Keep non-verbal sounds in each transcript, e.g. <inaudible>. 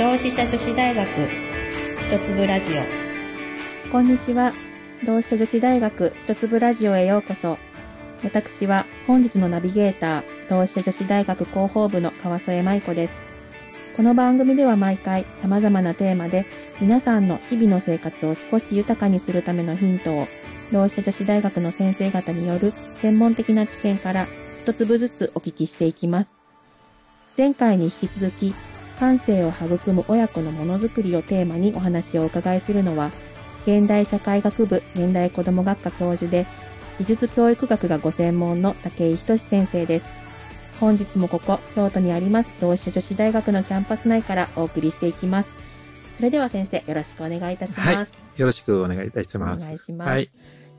同志社女子大学。一粒ラジオ。こんにちは。同志社女子大学一粒ラジオへようこそ。私は本日のナビゲーター同志社女子大学広報部の川添舞子です。この番組では毎回様々なテーマで皆さんの日々の生活を少し豊かにするためのヒントを同志社女子大学の先生方による専門的な知見から一粒ずつお聞きしていきます。前回に引き続き、感性を育む親子のものづくりをテーマにお話をお伺いするのは、現代社会学部現代子ども学科教授で、美術教育学がご専門の武井仁先生です。本日もここ、京都にあります同志社女子大学のキャンパス内からお送りしていきます。それでは先生、よろしくお願いいたします。はい、よろしくお願いいたします。お願いします。はい。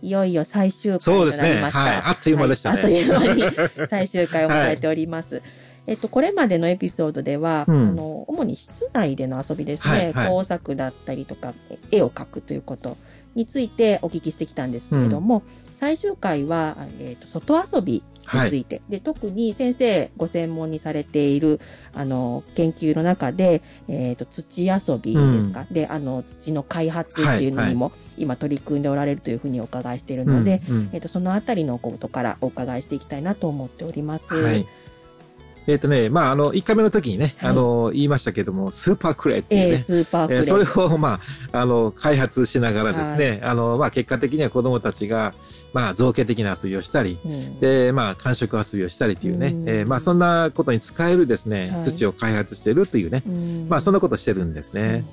いよいよ最終回となりました。そうですね。はい。あっという間でしたね。はい、あっという間に最終回を迎えております。<laughs> はい、えっと、これまでのエピソードでは、うん、あの、主に室内での遊びですね、はいはい、工作だったりとか、絵を描くということ。についてお聞きしてきたんですけれども、うん、最終回は、えーと、外遊びについて、はい、で特に先生ご専門にされているあの研究の中で、えーと、土遊びですか、うん、であの土の開発っていうのにも、今取り組んでおられるというふうにお伺いしているので、うんうん、えーと、そのあたりのことからお伺いしていきたいなと思っております。はいえっ、ー、とね、まあ、あの、1回目の時にね、はい、あの、言いましたけども、スーパークレイっていうね。えー、スーパークレイ。えー、それを、まあ、<laughs> あの、開発しながらですね、はい、あの、まあ、結果的には子供たちが、まあ、造形的な遊びをしたり、うん、で、まあ、感触遊びをしたりっていうね、うん、えー、まあ、そんなことに使えるですね、はい、土を開発してるというね、うん、まあ、そんなことしてるんですね。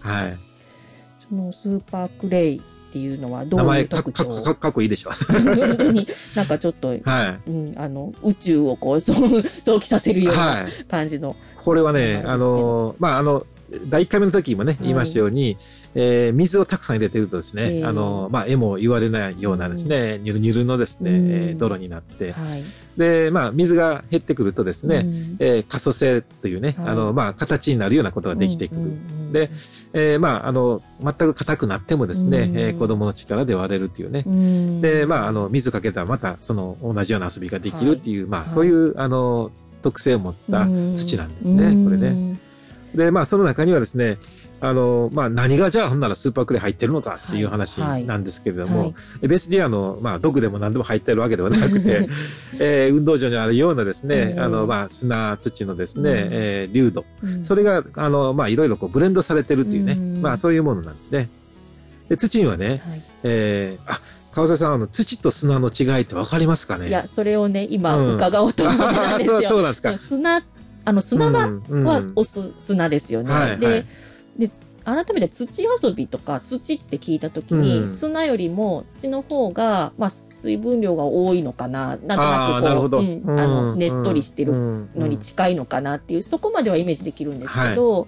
はい。そのスーパークレイっていうのはどういう特徴？名前かかっこいいでしょ。本当になんかちょっと、はい、うん、あの、宇宙をこう、<laughs> 想起させるような感じの、はい。これはね、あの、まあ、あの、第1回目の時もね、言いましたように、はい、えー、水をたくさん入れてるとですね、えー、あの、まあ、絵も言われないようなですね、ニュルニュルのですね、えー、泥になって、はい、で、まあ、水が減ってくるとですね、うん、えー、可塑性というね、はい、あの、まあ、形になるようなことができてくる。うんうんうん、で、えー、まあ、あの、全く硬くなってもですね、うん、えー、子供の力で割れるっていうね。うん、で、まあ、あの、水かけたらまた、その、同じような遊びができるっていう、はい、まあ、そういう、あの、特性を持った土なんですね、これね。で、まあ、その中にはですね、あの、まあ、何がじゃあほんならスーパークレイ入ってるのかっていう話なんですけれども、はい。はい、別にあの、まあ、毒でも何でも入ってるわけではなくて、<laughs> えー、運動場にあるようなですね、あの、まあ、砂、土のですね、うん、えー、流度、うん、それが、あの、まあ、いろいろこうブレンドされてるっていうね、うん、まあ、そういうものなんですね。で、土にはね、はい、えー、あ、川瀬さん、あの、土と砂の違いってわかりますかね？いや、それをね、今伺おうと思ってたんですよ。<laughs> そうそうなんですか。砂、あの、砂が、はおす砂ですよね。はい、で、で、改めて土遊びとか土って聞いた時に、うん、砂よりも土の方が、まあ、水分量が多いのかな、なんとなくこう、うん、あの、ねっとりしてるのに近いのかなっていう、そこまではイメージできるんですけど、は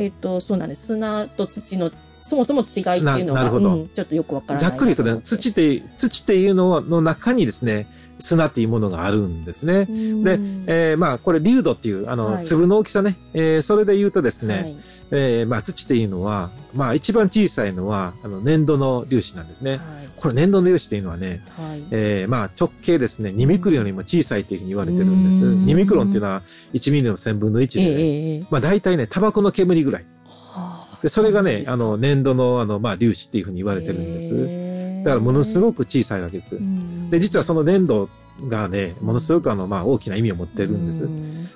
い、えっ、と、そうなんです。砂と土のそもそも違いっていうのが、うん、ちょっとよくわからない。ざっくり言うとね、土って、土っていうのの中にですね、砂っていうものがあるんですね。で、えー、まあ、これ、粒度っていう、あの、はい、粒の大きさね、えー、それで言うとですね、はい、えー、まあ、土っていうのは、まあ、一番小さいのは、あの、粘土の粒子なんですね。はい、これ、粘土の粒子っていうのはね、はい、えー、まあ、直径ですね、2ミクロンよりも小さいというふうに言われてるんです。2ミクロンっていうのは、1ミリの1000分の1でね、えー、まあ、大体ね、タバコの煙ぐらい。で、それがね、あの、粘土の、あの、まあ、粒子っていうふうに言われてるんです。だから、ものすごく小さいわけです。で、実はその粘土がね、ものすごくあの、まあ、大きな意味を持ってるんです。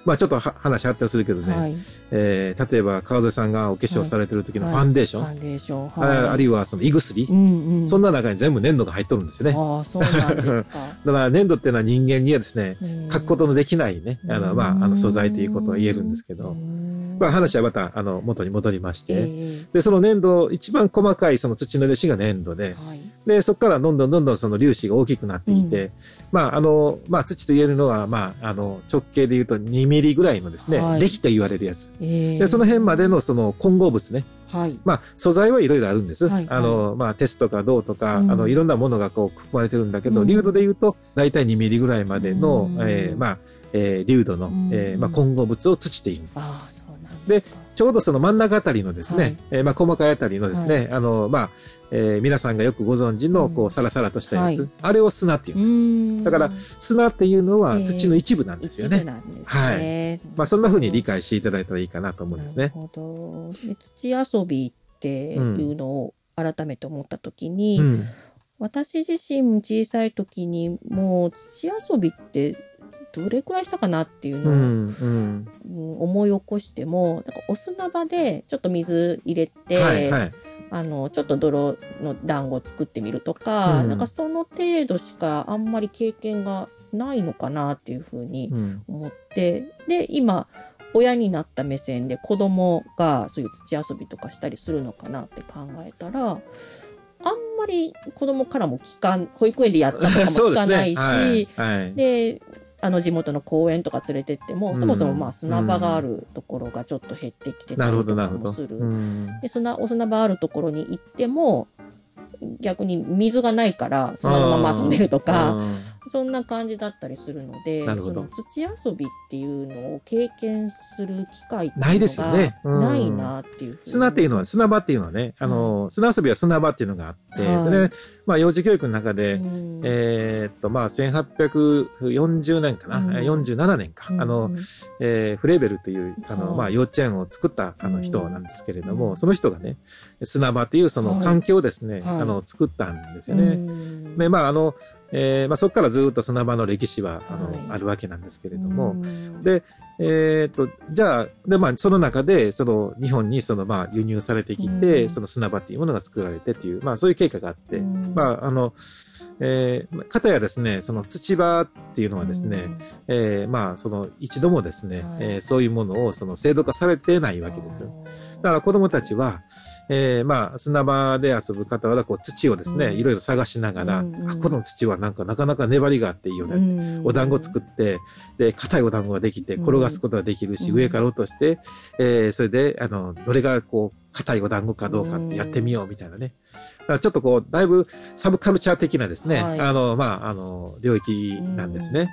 まあ、ちょっと話発展するけどね、はい、えー、例えば、川添さんがお化粧されてる時のファンデーション、はい、ファンデーション、はい、あるいはその胃薬、うんうん、そんな中に全部粘土が入っとるんですよね。ああ、そうなんですか。<laughs> だから粘土っていうのは人間にはですね、書くことのできないね、あの、まあ、あの素材ということは言えるんですけど、まあ話はまた、あの、元に戻りまして、えー、で、その粘土、一番細かいその土の粒子が粘土で、はい、で、そこからどんどんどんどんその粒子が大きくなっていて、うん、まあ、あの、まあ、土と言えるのは、まあ、あの、直径で言うと2ミリぐらいのですね、はい、歴と言われるやつ。えー、で、その辺までのその混合物ね、はい。まあ、素材はいろいろあるんです。はい、あの、まあ、鉄とか銅とか、うん、あの、いろんなものがこう、含まれてるんだけど、うん、流度で言うと、だいたい2ミリぐらいまでの、うん、えー、まあ、えー、流度の、えー、まあ、混合物を土っていう。ああ、そうなんで、ちょうどその真ん中あたりのですね、はい、えー、まあ細かいあたりのですね、はい、あの、まあ、えー、皆さんがよくご存知の、こう、サラサラとしたやつ、はい、あれを砂って言うんです。だから、砂っていうのは土の一部なんですよね。えー、ねはい。まあ、そんな風に理解していただいたらいいかなと思うんですね。なるほど。土遊びっていうのを改めて思ったときに、うん、私自身小さい時にもう土遊びってどれくらいしたかなっていうのを、うんうん、思い起こしても、なんかお砂場でちょっと水入れて、はいはい、あの、ちょっと泥の団子を作ってみるとか、うん、なんかその程度しかあんまり経験がないのかなっていうふうに思って、うん、で、今、親になった目線で子供がそういう土遊びとかしたりするのかなって考えたら、あんまり子供からも聞かん、保育園でやったとかも聞かないし、<laughs> で、ね。はい。はい、あの地元の公園とか連れてっても、そもそもまあ砂場があるところがちょっと減ってきてたりとかもする。で砂お砂場あるところに行っても、逆に水がないから砂のまま遊んでるとか、そんな感じだったりするので、その土遊びっていうのを経験する機会ってないですよね。ないなっていう。砂っていうのは、砂場っていうのはね、あの、砂遊びは砂場っていうのがあって、それ、まあ、幼児教育の中で、えっと、まあ、1840年かな、47年か、あの、えフレーベルという、あの、まあ、幼稚園を作ったあの人なんですけれども、その人がね、砂場っていうその環境をですね、あの、作ったんですよね。で、まあ、あの、えー、まあ、そこからずっと砂場の歴史は、あの、はい、あるわけなんですけれども、で、えっ、と、じゃあ、で、まあ、その中で、その、日本に、その、まあ、輸入されてきて、その砂場っていうものが作られてっていう、まあ、そういう経過があって、まあ、あの、えー、かたやですね、その土場っていうのはですね、えー、まあ、その、一度もですね、はい、えー、そういうものを、その、制度化されてないわけですよ。だから子供たちは、えー、まあ、砂場で遊ぶ方は、こう、土をですね、うん、いろいろ探しながら、うんうん、あ、この土はなんかなかなか粘りがあっていいよね。うんうん、お団子作って、で、硬いお団子ができて、転がすことができるし、うん、上から落として、えー、それで、あの、どれがこう、硬いお団子かどうかってやってみようみたいなね。だからちょっとこう、だいぶサブカルチャー的なですね、はい、あの、まあ、あの、領域なんですね。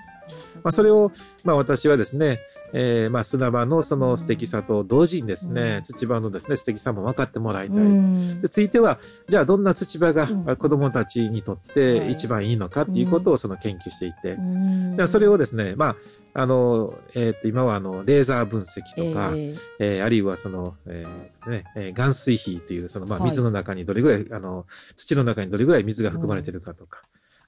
まあ、それを、まあ、私はですね、えー、まあ、砂場のその素敵さと同時にですね、うん、土場のですね、素敵さも分かってもらいたい。うん、で、ついては、じゃあどんな土場が子供たちにとって一番いいのかっていうことをその研究していて、うん、それをですね、まあ、あの、えっ、ー、と、今はあの、レーザー分析とか、えー、えー、あるいはその、えー、ね、え岩水比という、その、まあ、水の中にどれぐらい、はい、あの、土の中にどれぐらい水が含まれているかとか、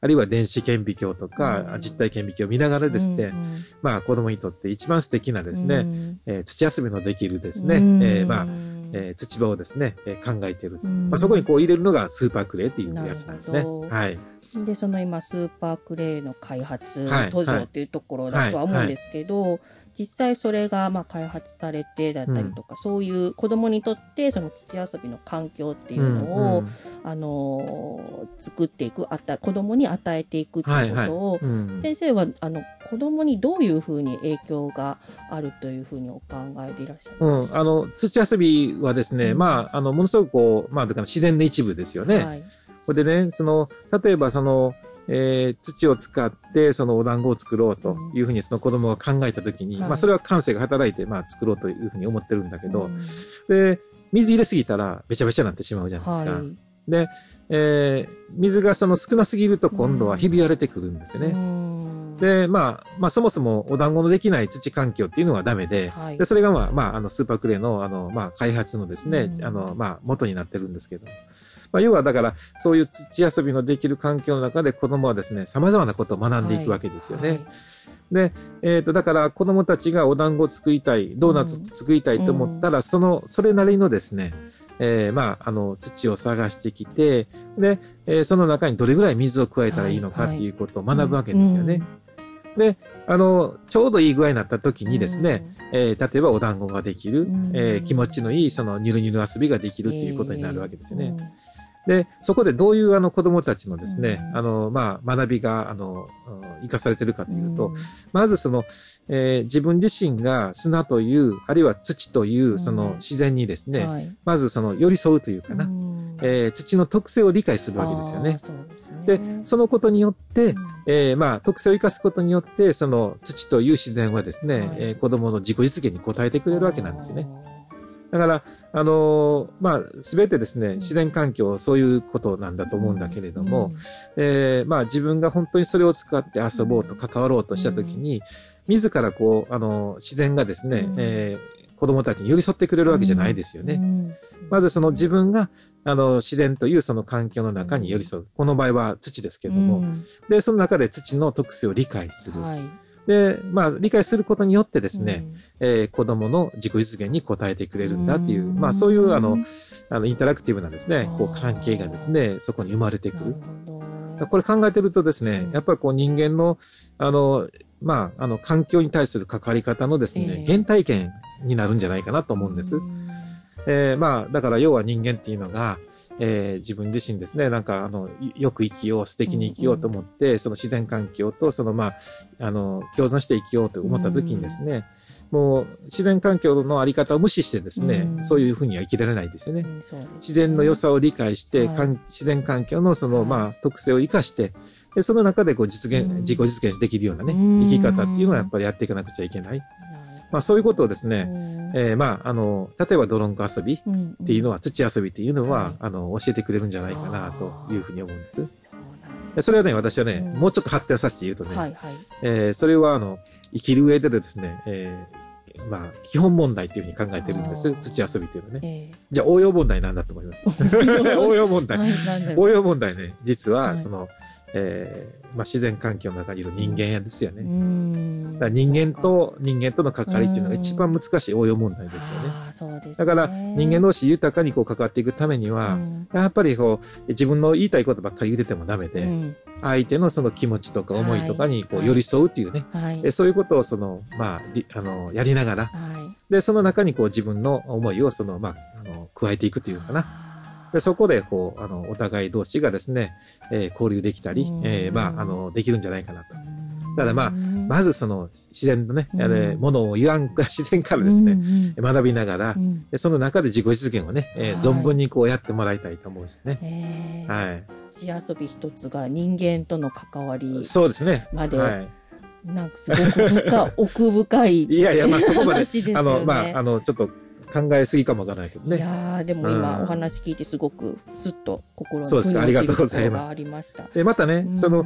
あるいは電子顕微鏡とか、実体顕微鏡を見ながらですね、まあ子供にとって一番素敵なですね、えー、土遊びのできるですね、えー、まあ、えー、土場をですね、えー、考えている。まあ、そこにこう入れるのがスーパークレイっていうやつなんですね。はい。で、その今、スーパークレイの開発、途上っていうところだとは思うんですけど、はい。はい実際それがまあ開発されてだったりとか、うん、そういう子供にとってその土遊びの環境っていうのを、うんうん、あの作っていくあった子供に与えていくっていうことを、はいはい。うん、先生はあの子供にどういうふうに影響があるというふうにお考えでいらっしゃるんですか、うん、あの土遊びはですね、まああのものすごくこうまあだから自然の一部ですよね。はい、これでねその例えばそのえー、土を使ってそのお団子を作ろうというふうにその子供が考えたときに、うん、まあそれは感性が働いてまあ作ろうというふうに思ってるんだけど、うん、で、水入れすぎたらべちゃべちゃになってしまうじゃないですか。はい、で、えー、水がその少なすぎると今度はひび割れてくるんですよね。うん、で、まあ、まあそもそもお団子のできない土環境っていうのはダメで、はい、でそれがまあ、まあ、あのスーパークレイのあの、まあ開発のですね、あの、まあ元になってるんですけど、まあ、要はだから、そういう土遊びのできる環境の中で子供はですね、様々なことを学んでいくわけですよね。はい。はいで、えっ、ー、と、だから子供たちがお団子を作りたい、ドーナツ作りたいと思ったら、うん、その、それなりのですね、えー、まあ、あの、土を探してきて、で、えー、その中にどれぐらい水を加えたらいいのかっていうことを学ぶわけですよね。で、あの、ちょうどいい具合になった時にですね、うん、えー、例えばお団子ができる、うん、えー、気持ちのいいそのニュルニュル遊びができるっていうことになるわけですよね。うんで、そこでどういうあの子供たちのですね、うん、あの、まあ、学びが、あの、生かされてるかというと、うん、まずその、えー、自分自身が砂という、あるいは土という、その自然にですね、うんはい、まずその寄り添うというかな、えー、土の特性を理解するわけですよね。で、そのことによって、えー、まあ、特性を生かすことによって、その土という自然はですね、はい、えー、子供の自己実現に応えてくれるわけなんですよね。だから、あのまあ、すべてですね、自然環境、そういうことなんだと思うんだけれども、うん、えー、まあ、自分が本当にそれを使って遊ぼうと関わろうとしたときに、自らこう、あの、自然がですね、うん、えー、子供たちに寄り添ってくれるわけじゃないですよね。まずその自分があの、自然というその環境の中に寄り添う。この場合は土ですけれども、うん、で、その中で土の特性を理解する。はい、で、まあ、理解することによってですね、うん、えー、子供の自己実現に応えてくれるんだっていう、まあ、そういう、あの、あの、インタラクティブなですね、こう、関係がですね、そこに生まれてくる。これ考えてるとですね、やっぱりこう人間の、あの、まあ、あの、環境に対する関わり方のですね、えー、原体験になるんじゃないかなと思うんです。えー、まあ、だから要は人間っていうのが、えー、自分自身ですね、なんか、あの、よく生きよう、素敵に生きようと思って、うんうん、その自然環境と、その、まあ、あの、共存して生きようと思った時にですね、うん、もう、自然環境のあり方を無視してですね、うん、そういうふうには生きられないですよね。うん、自然の良さを理解して、はい、自然環境のその、まあ、特性を生かして、で、その中でこう実現、自己実現できるようなね、生き方っていうのはやっぱりやっていかなくちゃいけない。まあそういうことをですね、えー、まあ、あの、例えばドロンコ遊びっていうのは、土遊びっていうのは、あの、教えてくれるんじゃないかなというふうに思うんです。それはね、私はね、もうちょっと発展させて言うとね、はいはい、えー、それはあの、生きる上でですね、えー、まあ、基本問題っていうふうに考えてるんです。土遊びっていうのはね。えー、じゃあ、応用問題なんだと思います。<laughs> <laughs> 応用問題。応用問題ね、実は、その、えー、まあ、自然環境の中にいる人間やですよね。だから人間と人間との関わりっていうのが一番難しい応用問題ですよね。そうですね。だから人間同士豊かにこう関わっていくためには、やっぱりこう自分の言いたいことばっかり言っててもダメで、相手のその気持ちとか思いとかにこう寄り添うっていうね、はい。はい、そういうことをその、まあ、あの、やりながら、はい、で、その中にこう自分の思いをその、まあ、あの、加えていくというかな。でそこで、こう、あの、お互い同士がですね、えー、交流できたり、えー、まあ、あの、できるんじゃないかなと。だからまあ、まずその自然のね、あれ、ものを言わんか、<laughs> 自然からですね、学びながら、その中で自己実現をね、えー、存分にこうやってもらいたいと思うんですね。はい。土遊び一つが人間との関わり。そうですね。まで。はいなんかすごく深、<laughs> 奥深い。いやいや、まあそこまで、あの、まあ、あの、ちょっと考えすぎかもわからないけどね。いやでも今お話聞いてすごくすっと心にそうですか、ありがとうございます。ありました。で、またね、その、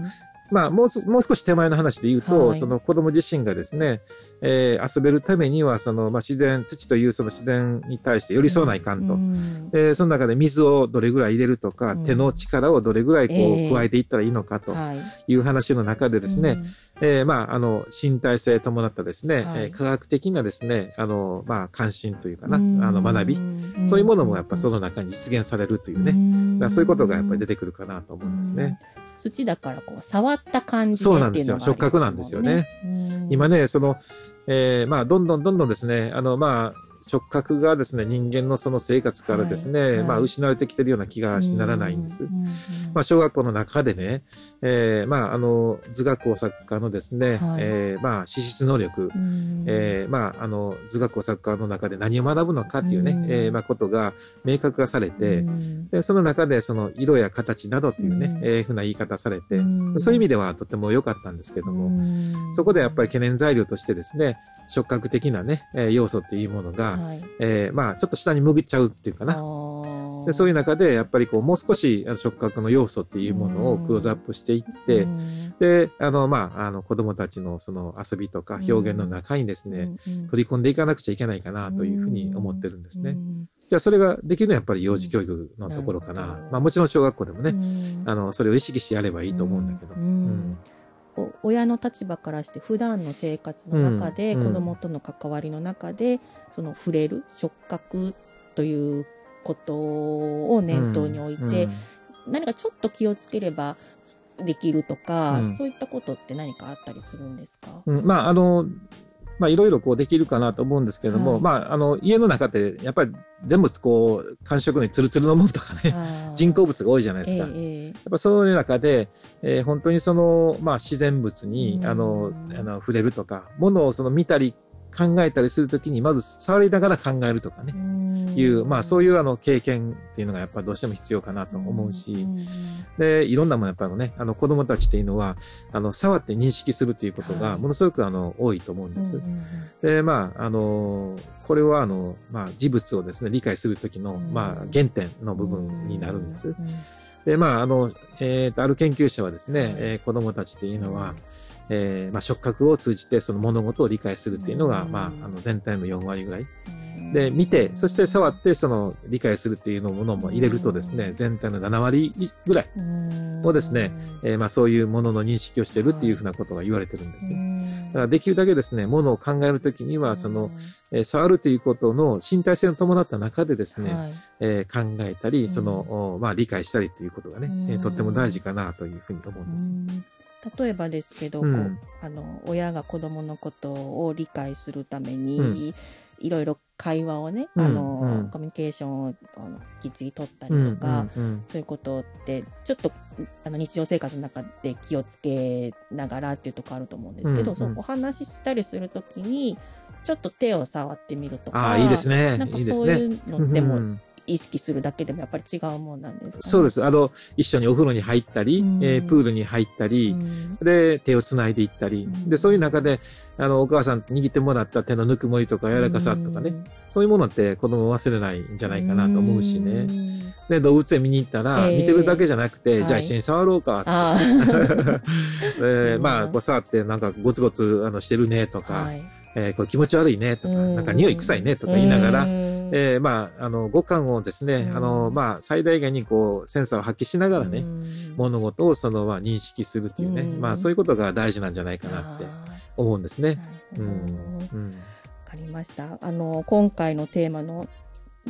まあ、もう、もう少し手前の話で言うと、はい、その子供自身がですね、えー、遊べるためには、その、まあ、自然、土というその自然に対して寄り添わないかんと。うん、で、その中で水をどれぐらい入れるとか、うん、手の力をどれぐらいこう、加えていったらいいのかとい。う話の中でですね、えー、まあ、あの、身体性伴ったですね、はい、えー、科学的なですね、あの、まあ、関心というかな、あの、学び、そういうものもやっぱその中に実現されるというね、そういうことがやっぱり出てくるかなと思うんですね。土だからこう、触った感じでそうなんですよ。触覚なんですよね。今ね、その、えー、まあ、どんどんどんどんですね、あの、まあ、触覚がですね、人間のその生活からですね、はい。はい、まあ失われてきてるような気がしならないんです。まあ小学校の中でね、えー、まああの、図学工作家のですね、はい、えー、まあ資質能力、えー、まああの、図学工作家の中で何を学ぶのかっていうね、えー、まあことが明確化されて、で、その中でその色や形などっていうね、えー、ふうな言い方されて、そういう意味ではとても良かったんですけども、そこでやっぱり懸念材料としてですね、触覚的なね、えー、要素っていうものが、はい、えー、まあ、ちょっと下に潜っちゃうっていうかな。でそういう中で、やっぱりこう、もう少し触覚の要素っていうものをクローズアップしていって、で、あの、まあ、あの、子供たちのその遊びとか表現の中にですね、取り込んでいかなくちゃいけないかなというふうに思ってるんですね。じゃあそれができるのはやっぱり幼児教育のところかな。まあもちろん小学校でもね、あの、それを意識してやればいいと思うんだけど。うん親の立場からして普段の生活の中で、子供との関わりの中でその触れる触覚ということを念頭に置いて、何かちょっと気をつければできるとか、そういったことって何かあったりするんですか、まああのまあいろいろこうできるかなと思うんですけども、はい、まああの家の中ってやっぱり全部こう感触にツルツルのものとかね、人工物が多いじゃないですか。えー、やっぱそういう中で、えー、本当にその、まあ自然物に、あの、あの触れるとか、ものをその見たり考えたりするときに、まず触りながら考えるとかね。いう、まあそういうあの経験っていうのがやっぱどうしても必要かなと思うし、で、いろんなものやっぱりね、あの子供たちっていうのは、あの、触って認識するっていうことがものすごくあの、多いと思うんです。で、まあ、あの、これはあの、まあ、事物をですね、理解するときの、まあ、原点の部分になるんです。で、まあ、あの、えっ、ー、と、ある研究者はですね、えー、子供たちっていうのは、えー、まあ、触覚を通じてその物事を理解するっていうのが、まあ、あの、全体の4割ぐらい。で、見て、そして触って、その、理解するっていうのものも入れるとですね、全体の7割ぐらいをですね、えー、まあそういうものの認識をしてるっていうふうなことが言われてるんです。だからできるだけですね、ものを考えるときには、その、えー、触るということの身体性を伴った中でですね、はい、えー、考えたり、その、まあ理解したりっていうことがね、えー、とっても大事かなというふうに思うんです。例えばですけど、うん、こうあの親が子供のことを理解するために、うん、いろいろ会話をね、あの、うん、コミュニケーションをあのきっちり取ったりとか、そういうことってちょっとあの日常生活の中で気をつけながらっていうとこあると思うんですけど、そうお話ししたりするときにちょっと手を触ってみるとかあいいですね。なんかそういうのでも意識するだけでもやっぱり違うもんなんですか、ね、そうです。あの、一緒にお風呂に入ったり、うん、えー、プールに入ったり、うん、で、手を繋いでいったり、うん、で、そういう中で、あの、お母さん握ってもらった手のぬくもりとか柔らかさとかね、そういうものって子供忘れないんじゃないかなと思うしね。で、動物園見に行ったら、見てるだけじゃなくて、えー、じゃあ一緒に触ろうかって。<laughs> で、まあ、こう触ってなんかゴツゴツあのしてるねとか、はい。えー、これ気持ち悪いねとか、なんか匂い臭いねとか言いながら、えー、まあ、あの、五感をですね、あの、まあ、最大限にこう、センサーを発揮しながらね、物事をその、まあ、認識するっていうね、まあ、そういうことが大事なんじゃないかなって思うんですね。うん。わかりました。あの、今回のテーマの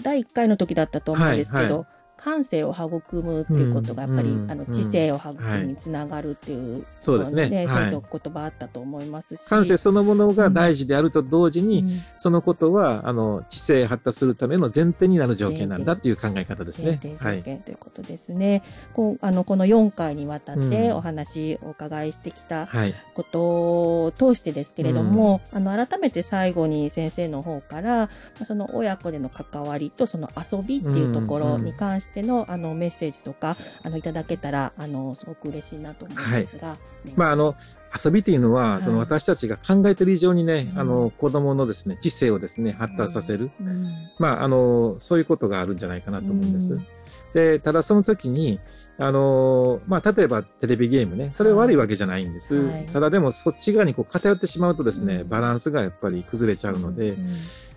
第1回の時だったと思うんですけど、はいはい感性を育むっていうことがやっぱり、うん、あの知性を育むにつながるっていう、はい、そうですね。ね、先生言葉あったと思いますし。感性そのものが大事であると同時に、うん、そのことは、あの、知性発達するための前提になる条件なんだっていう考え方ですね。前提条件ということですね。はい、こうあのこの4回にわたってお話お伺いしてきたことを通してですけれども、あの改めて最後に先生の方からその親子での関わりとその遊びっていうところに関しての、あのメッセージとかあのいただけたらあのすごく嬉しいなと思うんですが、はい、まああの遊びっていうのは、はい、その私たちが考えてる以上にね、うん、あの子供のですね知性をですね発達させる、うん、まああのそういうことがあるんじゃないかなと思うんです。うん、でただその時にあのまあ、例えばテレビゲームね、それは悪いわけじゃないんです。はい、ただでもそっち側にこう偏ってしまうとですね、バランスがやっぱり崩れちゃうので、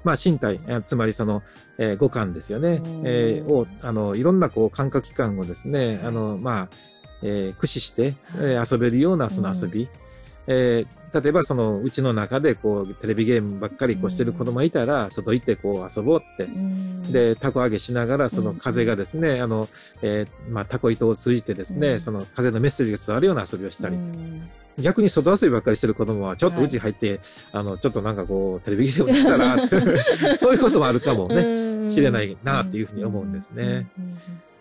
まあ、身体、つまりその、えー、五感ですよね、えー、を、あの、いろんなこう感覚器官をですね、あの、まあ、えー、駆使して、えー、遊べるようなその遊び、えー、例えばそのうちの中でこうテレビゲームばっかりこうしてる子供がいたら、外行ってこう遊ぼうって、で、タコ揚げしながらその風がですね、あの、えー、まあタコ糸を通じてですね、その風のメッセージが伝わるような遊びをしたり、逆に外遊びばっかりしてる子供は、ちょっとうち入って、はい、あの、ちょっとなんかこう、テレビゲームしたら、<laughs> そういうこともあるかもね、しれないなっていうふうに思うんですね。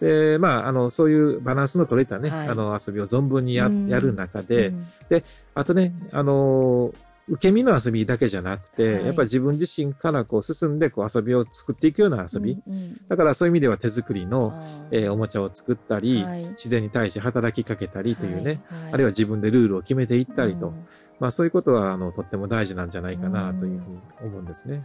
で、まあ、あの、そういうバランスの取れたね、はい、あの、遊びを存分にややる中で、で、あとね、あの受け身の遊びだけじゃなくて、はい、やっぱり自分自身からこう進んでこう遊びを作っていくような遊び。うんうん、だからそういう意味では手作りの、えー、おもちゃを作ったり、はい、自然に対して働きかけたりというね、はい、あるいは自分でルールを決めていったりと、うん、まあそういうことはあのとっても大事なんじゃないかなというふうに思うんですね。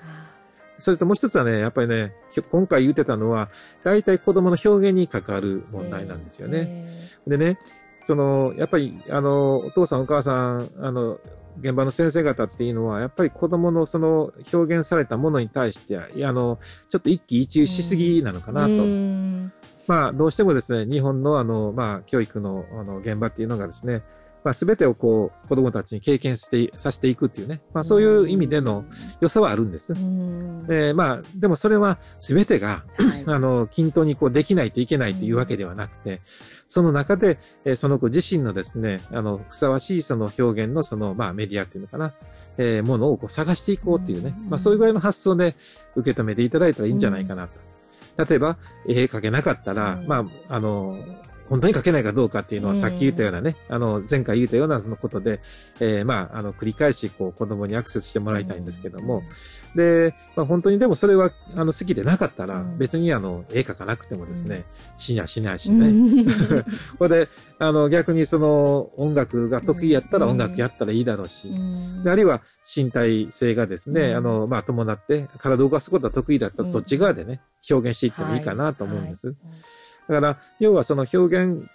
それともう一つはね、やっぱりね、今回言ってたのは、大体子供の表現に関わる問題なんですよね。でね、その、やっぱり、あの、お父さんお母さん、あの、現場の先生方っていうのは、やっぱり子供のその表現されたものに対して、あの、ちょっと一喜一憂しすぎなのかなと。まあ、どうしてもですね、日本のあの、まあ、教育のあの現場っていうのがですね、まあ、全てをこう、子供たちに経験して、させていくっていうね。まあ、そういう意味での良さはあるんです。で、まあ、でもそれは全てが、あの、均等にこう、できないといけないというわけではなくて、その中で、えその子自身のですね、あの、ふさわしいその表現のその、まあ、メディアっていうのかな、えー、ものをこう探していこうっていうね、まあ、そういうぐらいの発想で受け止めていただいたらいいんじゃないかなと。例えば、絵描けなかったら、まあ、あの、本当に書けないかどうかっていうのはさっき言ったようなね、あの、前回言ったようなそのことで、えー、まあ、あの、繰り返し、こう、子供にアクセスしてもらいたいんですけども、で、まあ、本当にでもそれは、あの、好きでなかったら、別にあの、絵描かなくてもですね、死にゃしないしね。<laughs> これで、あの、逆にその、音楽が得意やったら音楽やったらいいだろうし、であるいは身体性がですね、あの、まあ、伴って、体を動かすことは得意だったら、そっち側でね、表現していってもいいかなと思うんです。はいはいだから、要はその表現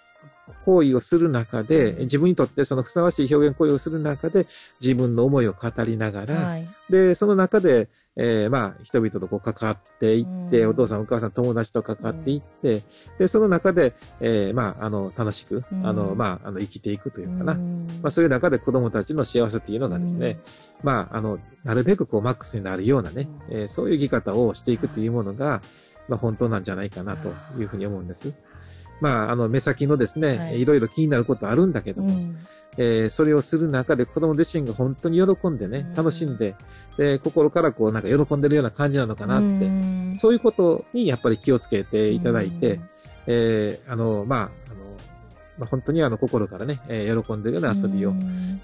行為をする中で、自分にとってそのふさわしい表現行為をする中で、自分の思いを語りながら、はい、で、その中で、えー、まあ、人々とこう関わっていって、お父さんお母さん友達と関わっていって、で、その中で、えー、まあ、あの、楽しく、あの、まあ、あの、生きていくというかな。まあ、そういう中で子供たちの幸せというのがですね、まあ、あの、なるべくこう、マックスになるようなね、えー、そういう生き方をしていくというものが、まあ、本当なんじゃないかなというふうに思うんです。まあ、あの、目先のですね、はい、いろいろ気になることあるんだけども、うん、えー、それをする中で子供自身が本当に喜んでね、楽しんで、で、心からこう、なんか喜んでるような感じなのかなって、うん、そういうことにやっぱり気をつけていただいて、うん、えー、あの、まあ、あの、まあ、本当にあの、心からね、えー、喜んでるような遊びを、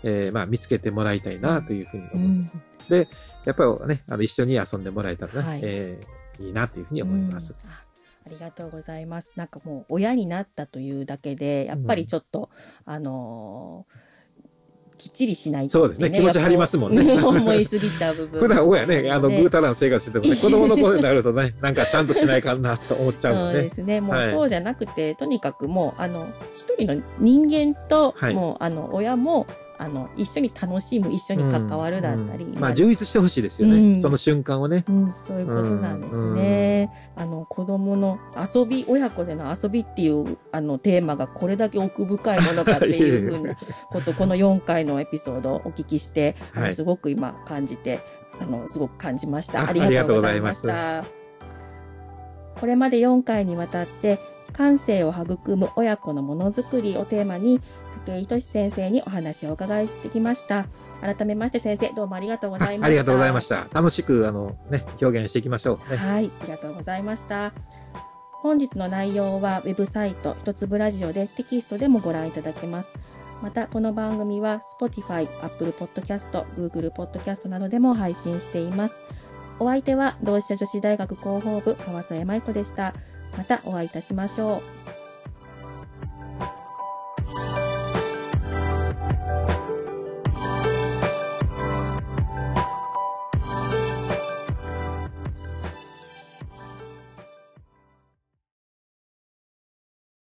えー、まあ、見つけてもらいたいなというふうに思います。で、やっぱりね、あの、一緒に遊んでもらえたらね、はい、えーいいなというふうに思います。ありがとうございます。なんかもう親になったというだけで、やっぱりちょっと、うん、あのーきっちりしないと、ね、そうですね。気持ち張りますもんね。思いすぎた部分。普段親ね、あの、ぐうたらん生活しててもね、<laughs> 子供の頃になるとね、なんかちゃんとしないかなと思っちゃうもんね。そうですね。もうそうじゃなくて、はい、とにかくもう、あの、一人の人間と、はい、もう、あの、親も、あの、一緒に楽しむ、一緒に関わるだったり。うんうん、まあ、充実してほしいですよね、うん、その瞬間をね、うん。そういうことなんですね。あの、子供の遊び、親子での遊びっていう、あの、テーマがこれだけ奥深いものかっていうふうなこと、<laughs> この4回のエピソードをお聞きして、あのすごく今感じて、あの、すごく感じました。ありがとうございました。これまで4回にわたって、感性を育む親子のものづくりをテーマに武井俊先生にお話をお伺いしてきました。改めまして先生、どうもありがとうございました。ありがとうございました。楽しく、あの、ね、表現していきましょう、ね、はい、ありがとうございました。本日の内容はウェブサイト、一粒ラジオでテキストでもご覧いただけます。また、この番組は Spotify、Apple Podcast、Google Podcast などでも配信しています。お相手は同志社女子大学広報部川添舞子でした。またお会いいたしましょう。